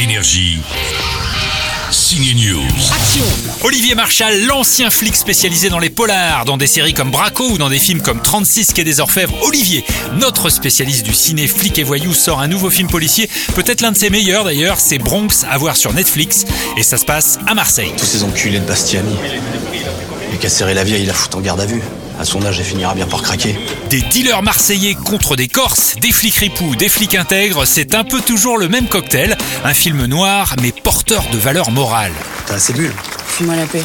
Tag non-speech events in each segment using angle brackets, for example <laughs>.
Énergie. Signe News. Action Olivier Marchal, l'ancien flic spécialisé dans les polars, dans des séries comme Braco ou dans des films comme 36 Quai des Orfèvres. Olivier, notre spécialiste du ciné flic et voyou, sort un nouveau film policier, peut-être l'un de ses meilleurs d'ailleurs, c'est Bronx, à voir sur Netflix, et ça se passe à Marseille. Tous ces enculés de Bastiani. Et qu'à serrer la vieille, la fout en garde à vue. À son âge, elle finira bien par craquer. Des dealers marseillais contre des Corses, des flics ripoux, des flics intègres, c'est un peu toujours le même cocktail. Un film noir, mais porteur de valeurs morales. T'as assez bu là? Fais-moi la paix.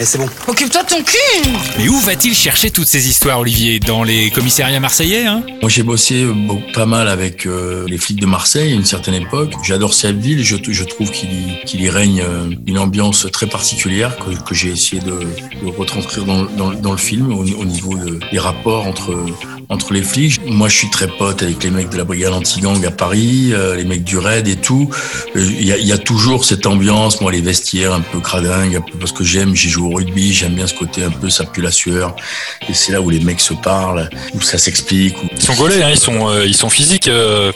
Eh, c'est bon. Occupe-toi de ton cul Mais où va-t-il chercher toutes ces histoires, Olivier Dans les commissariats marseillais, hein Moi, j'ai bossé beaucoup- pas mal avec euh, les flics de Marseille à une certaine époque. J'adore cette ville. Je, je trouve qu'il y, règne euh, une ambiance très particulière que, que j'ai essayé de, de retranscrire dans, dans, dans le film au, au niveau de- des rapports entre entre les flics. Moi, je suis très pote avec les mecs de la brigade anti-gang à Paris, euh, les mecs du raid et tout. Euh, Il y, a, il y a toujours cette ambiance, moi, les vestiaires un peu cradingues, un peu parce que j'aime, j'ai joué au rugby, j'aime bien ce côté un peu ça pue la sueur. Et c'est là où les mecs se parlent, où ça s'explique, où Ils sont gaulés, hein, ils sont euh, ils sont physiques euh,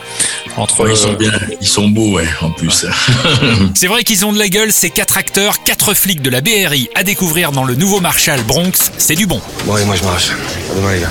entre Ouais, ils sont euh, bien, ils sont beaux, ouais, en plus. <laughs> C'est vrai qu'ils ont de la gueule, ces quatre acteurs, quatre flics de la BRI à découvrir dans le nouveau Marshall Bronx, c'est du bon. Bon, allez, moi je m'arrache. À demain, les gars.